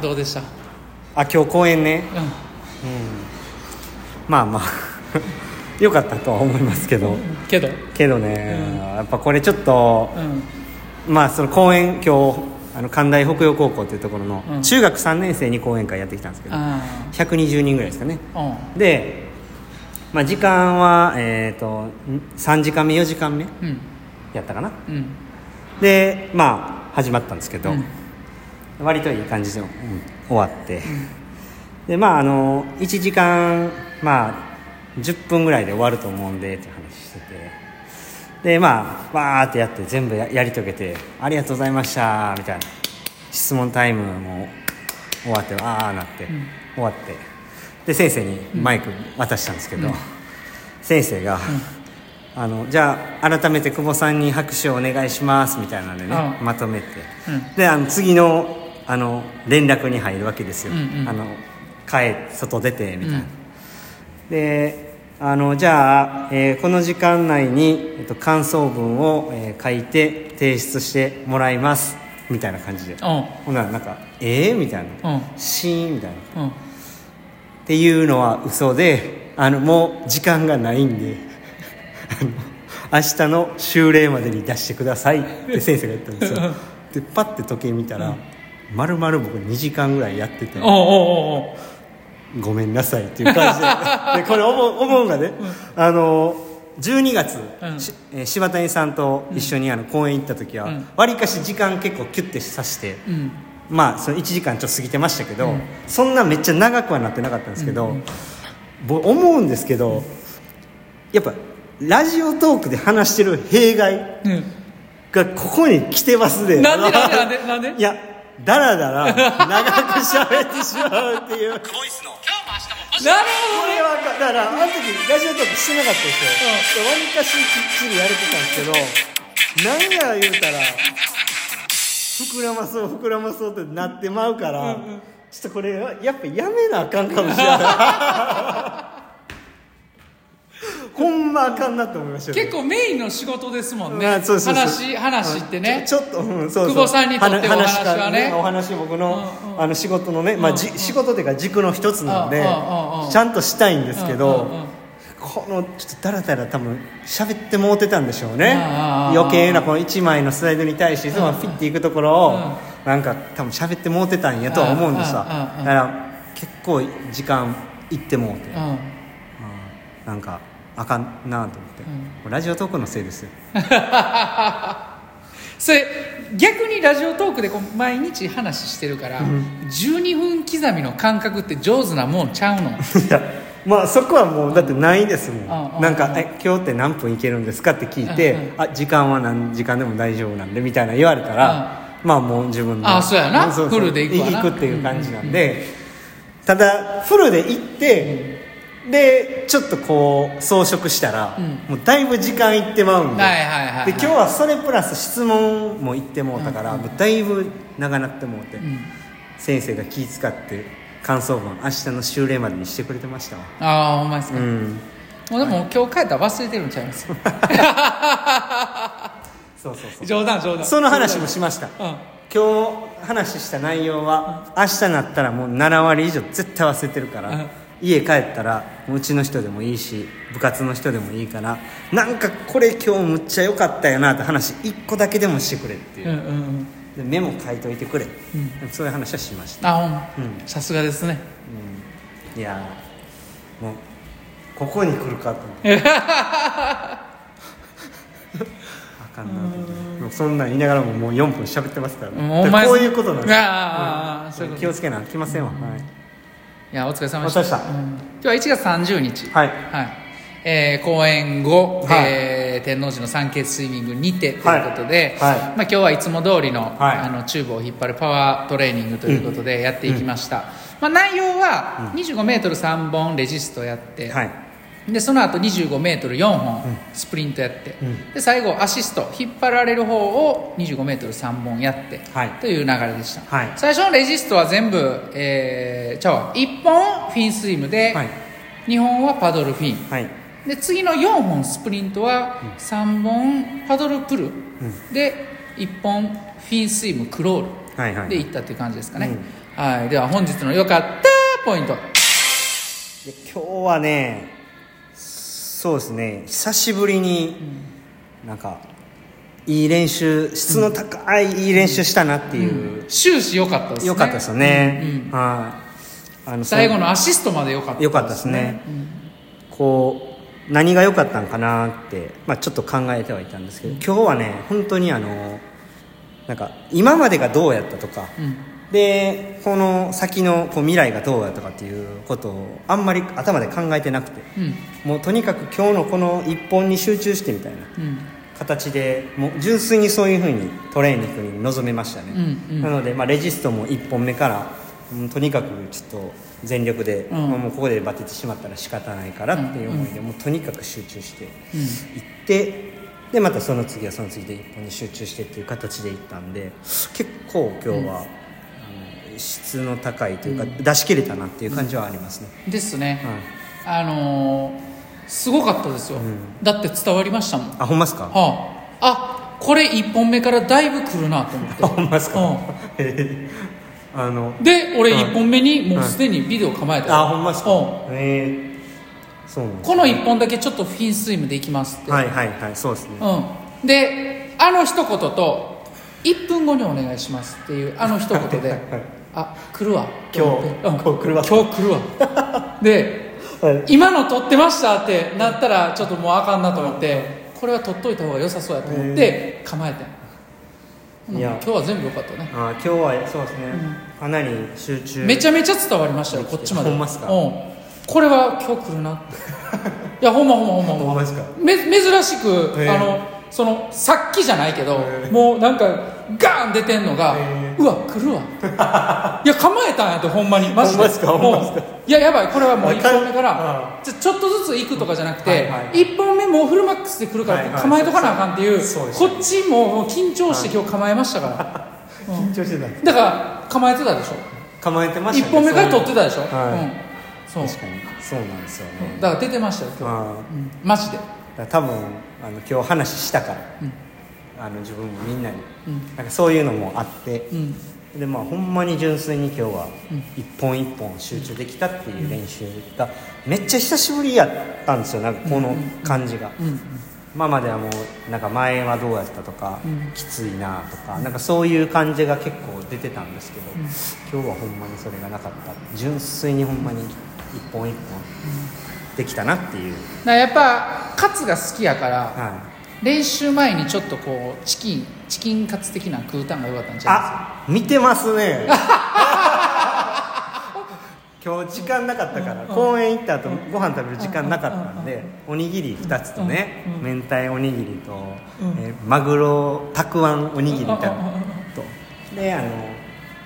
どうでした？あ今日公演ね。うまあまあ。よかったとは思いますけど。んけど？けどね、やっぱこれちょっとうん。まあその公演今日あの関大北陽高校っていうところのうん。中学3年生に講演会やってきたんですけど、あ120人ぐらいですかね。あで、まあ、時間は、えー、とん3時間目4時間目うんうん。やったかな。うん。でまあ始まったんですけど、うん割といい感じで、うん終わって、でまああの1時間まあ10分ぐらいで終わると思うんでって話してて。でまあわーってやって全部ややり遂げて「ありがとうございました」みたいな。質問タイムも終わってああなって、終わって。で先生にマイク渡したんですけど、先生が、あのじゃあ改めて久保さんに拍手をお願いしますみたいなんでね、うん。まとめて、うん。であの次のあの連絡に入るわけですよ、うんうん。あの帰外出てみたいな、であのじゃあ、えーこの時間内に、えっと、感想文を、えー書いて提出してもらいます。みたいな感じで。うん。ほんならなんか「えー?」みたいな。うん「シーン」みたいな。うん。っていうのは嘘であのもう時間がないんで明日の修例までに出してくださいって先生が言ったんですよ。でパッて時計見たら、まるまる僕2時間ぐらいやってて。ごめんなさいっていう感じで。でこれ思う思うがね、あの12月、うん。柴谷さんと一緒にあの公園行った時はうん。わり、かし時間結構キュッてさして、うん。まあその1時間ちょっと過ぎてましたけど、そんなめっちゃ長くはなってなかったんですけど、ぼ思うんですけどやっぱラジオトークで話してる弊害うん。がここに来てますで。なんでなんでなんでなんで？いやだらだら長く喋ってしまうっていう。なるほどこれはだからあの時ラジオトークしてなかったですよわり、かしきっちりやれてたんですけど何や言うたら膨らまそう膨らまそうってなってまうから、ちょっとこれはやっぱやめなあかんかもしれないまあかんなと思いましたよ結構メインの仕事ですもんね。話話ってね。ちょっと、うん、そうそう。久保さんにとってお話はね。お話僕の,、うんうんあの仕事のね、まあじ仕事というか軸の一つなんで、うんうんうんちゃんとしたいんですけど、うんうんうんこのちょっとだらだら多分喋ってもうてたんでしょうね、うんうんうん余計なこの1枚のスライドに対していつもフィッていくところを、うんなんか多分喋ってもうてたんやとは思うんですわ、うんうんうんうんだから結構時間いってもうて、うんなんかあかんなと思って、ラジオトークのせいですよ。それ逆にラジオトークでこう毎日話してるから、12分刻みの感覚って上手なもんちゃうの？いやまあそこはもうだってないですもうんんなんか「え今日って何分いけるんですか?」って聞いてうんうん「あ時間は何時間でも大丈夫なんで」みたいな言われたらまあもう自分のあそうやな。んフルで行くっていう感じなんで。ただフルで行ってでちょっとこう装飾したらうん。もうだいぶ時間いってまうんで。はいはいはいはい。で今日はそれプラス質問も行ってもうたからもうだいぶ長なってもうてん。先生が気遣って感想文明日の修例までにしてくれてましたわ。ああほんまですか、うん。もうでも今日帰ったら忘れてるんちゃいます？そうそうそう。冗談冗談。その話もしました。うん。今日話した内容は明日なったらもう7割以上絶対忘れてるから、うん家帰ったらもううちの人でもいいし部活の人でもいいからなんかこれ今日むっちゃ良かったよなって話1個だけでもしてくれっていう、うんうんうん。でメモ書いといてくれ、ん。そういう話はしました、あうん。さすがですね。いやーもうここに来るかと。思ってあかんなもうそんなん言いながらももう4分喋ってますから、もうお前こういうことなんですよ。ああ、そういうこと。気をつけなきませんわ、はいいやお疲れ様でした。した。うん今日は1月30日はい。えー公演後、はい。えー天王寺のサンケイスイミングにてということで、はい。はい。まあ、今日はいつも通りの,、はい。あのチューブを引っ張るパワートレーニングということでやっていきました、まあ、内容は 25m3 本レジストやって、はいでその後 25m4 本スプリントやって、ん。で最後アシスト引っ張られる方を 25m3 本やって、はい。という流れでした、はい。最初のレジストは全部、えー、ちゃうわ。1本フィンスイムで、はい。2本はパドルフィン。はい。で次の4本スプリントは3本パドルプル、で1本フィンスイムクロール。で行ったっていう感じですかね、はい。では本日の良かったポイント。で今日はねそうですね。久しぶりになんかいい練習質の高いいい練習したなっていう、終始良かったですね。良かったですよね、うんうんはい。あの最後のアシストまで良かった良かったですね、こう何が良かったんかなって、まあ、ちょっと考えてはいたんですけど今日はね本当にあのなんか今までがどうやったとか、うんでこの先のこう未来がどうやったかっていうことをあんまり頭で考えてなくてうん。もうとにかく今日のこの一本に集中してみたいなうん。形でもう純粋にそういうふうにトレーニングに臨めましたね、うんうん。なので、まあ、レジストも1本目から、うんとにかくちょっと全力で、ん。まあもうここでバテてしまったら仕方ないからっていう思いで、もうとにかく集中していってでまたその次はその次で1本に集中してっていう形でいったんで結構今日は、質の高いというか、出し切れたなっていう感じはありますね、うんですね、はい。あのーすごかったですよ、だって伝わりましたもん。はあほんまっすか？ああこれ1本目からだいぶ来るなと思って。あほんまっすか、う へーあのんで俺1本目にもうすでにビデオ構えた。よあほんまっすか？うん。へえ。そうなんこの1本だけちょっとフィンスイムでいきますって、はいはいはい。そうですね。うん、であの一言と1分後にお願いしますっていうあの一言であ来るわ。今日と思ってうん。こう来るわ。今日来るわ。で はい。今の撮ってましたってなったらちょっともうあかんなと思ってこれは撮っといた方が良さそうやと思って構えてうんいや。今日は全部良かったね。あ今日はそうですね、かなり集中めちゃめちゃ伝わりましたよこっちまで。ほんまっすか？うん。これは今日来るな。っ ていやほんまほんまほんまほんま。め珍しく、あのそのさっきじゃないけど、もうなんかガーン出てんのが、へうわ来るわ。いや構えたんやってほんまに。マジで。すか？もういややばい。これはもう1わかる本目からあちょちょっとずつ行くとかじゃなくて、はいはい1本目もうフルマックスで来るからはいはい。構えとかなあかんっていう、そうですこっちも緊張して今日構えましたから、緊張してただから構えてたでしょ。構えてました1本目から撮ってたたでしょ、はい。うん、そう。確かに。そうなんですよね。だから出てましたよ今日、あ。うん、マジで。多分あの今日話したから、あの自分もみんなに、うん。なんかそういうのもあって、うん。でまあほんまに純粋に今日は一本一本集中できたっていう練習がめっちゃ久しぶりやったんですよなんかこの感じが、うん今まではもうなんか前はどうやったとか、うん。きついなとかなんかそういう感じが結構出てたんですけど、今日はほんまにそれがなかった。純粋にほんまに一本一本できたなっていう、やっぱカツが好きやからはい、練習前にちょっとこうチキンチキンカツ的な食うたんが良かったんちゃいまあ見てますね。今日時間なかったから、公園行った後ご飯食べる時間なかったんで、おにぎり2つとね、明太おにぎりと、えーマグロたくあんおにぎりとであの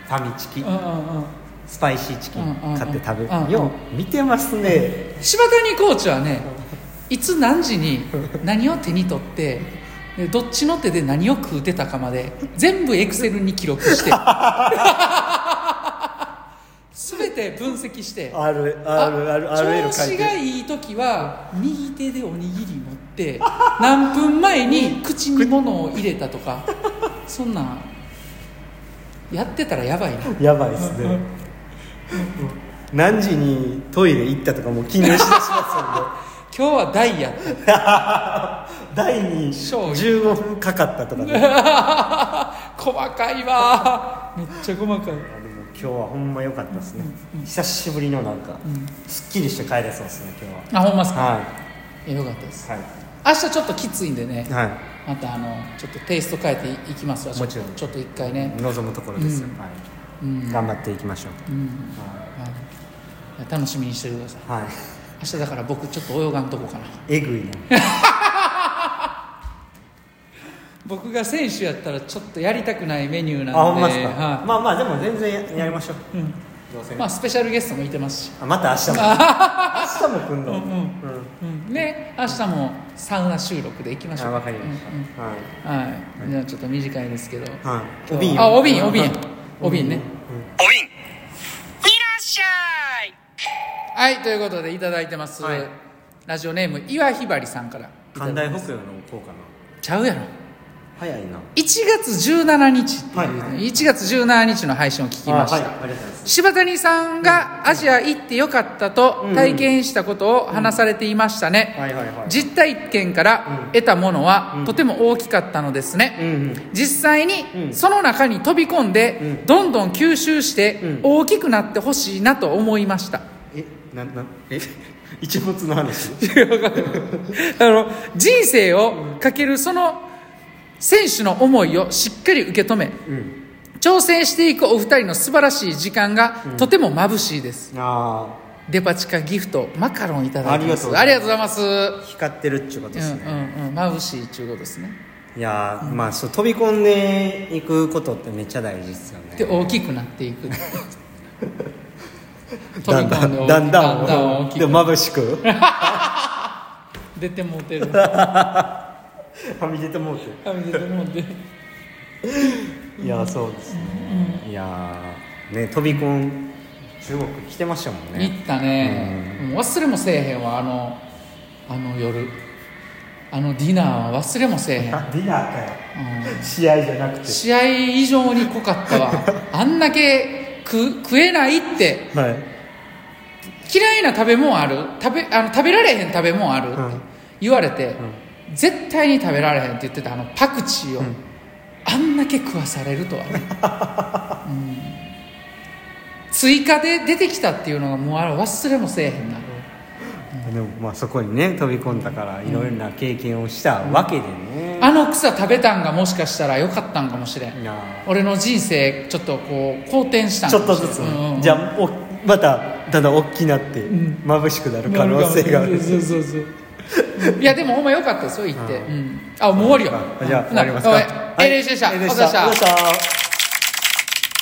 ファミチキすうんうんうん。スパイシーチキンうんうんうん買って食べるうんうんよう見てますね。柴谷コーチはねいつ何時に何を手に取ってでどっちの手で何を食うてたかまで全部エクセルに記録して。全て分析して。あるあるあるある調子がいい時は右手でおにぎり持って何分前に 口に物を入れたとかそんなんやってたらやばいな。やばいですね。何時にトイレ行ったとかもう記入しだします今日は大やったよね台に勝利15分かかったとかね。細かいわ。めっちゃ細かい。でも今日はほんま良かったですね、久しぶりのなんか、すっきりして帰れそうですね今あほんまっすか、日はえよかったです。はい。明日ちょっときついんでね。はい、はまたあのちょっとテイスト変えていきますわ。もちろん。ちょっと一回ね。い、望むところですよ、うん。はい。うん。頑張っていきましょう、うん。はい。いや楽しみにしててください。はい明日だから僕ちょっと泳がんとこかな。えぐいな 僕が選手やったらちょっとやりたくないメニューなんで。あほんまですか、はまあまあでも全然ややりましょう、いうん。どうせ。ねまあスペシャルゲストもいてますし、あまた明日も。明日も来んの、うんうん。うん、ね明日もサウナ収録で行きましょう。あわかりました、はいうんうん。はい。じゃあちょっと短いですけど。はい。お瓶あお瓶お瓶。お瓶ね。お瓶いらっしゃいはいということでいただいてます、はい。ラジオネーム岩ひばりさんから。寛大北洋の効果の。ちゃうやろ。早いな。1月17日っていう、はい。1月17日の配信を聞きました、柴谷さんがアジア行ってよかったとうん。体験したことを話されていましたね、はいはいはい。実体験から得たものはうん。とても大きかったのですね、実際にうん。その中に飛び込んでうん。どんどん吸収してうん。大きくなってほしいなと思いました。えななえ？一物の話？あの人生をかけるその選手の思いをしっかり受け止めうん。挑戦していくお二人の素晴らしい時間がとても眩しいです、あデパ地下ギフトマカロンいただいてます。ありがとうございます。あ光ってるっちゅうことうんですね、うんうん眩しいっていうことですね。いやーまあそう飛び込んでいくことってめっちゃ大事ですよね。で大きくなっていく だんだんだんだん。でも眩しく。出てもうてる。はみ出てもうてはみ出てもうてる。いやそうですね、いやーね飛び込ん中国来てましたもん行ねったね、もう忘れもせえへんわあのあの夜。あのディナーは忘れもせえへん、ディナーかよ。うん。試合じゃなくて。試合以上に濃かったわ。あんだけ食食えないって。はい。嫌いな食べ物ある？食べあの食べられへん食べ物ある、ってうん。言われて、絶対に食べられへんって言ってたあのパクチーを、あんだけ食わされるとはね、うん。追加で出てきたっていうのがもうあれ忘れもせえへんな。でもまあそこにね飛び込んだからいろいろな経験をしたわけでね、あの草食べたんがもしかしたらよかったんかもしれん。俺の人生ちょっとこう好転したんちょかもしれん。っとずつね、うんうんじゃあおまただんだん大きなって眩しくなる可能性がある、そうそうそう いやでもお前よかったですよ行って、うん。あもう終わりよ。あじゃあ終わりますか。おい。A 練習でした、はいお疲れ様でした。お疲れ様でした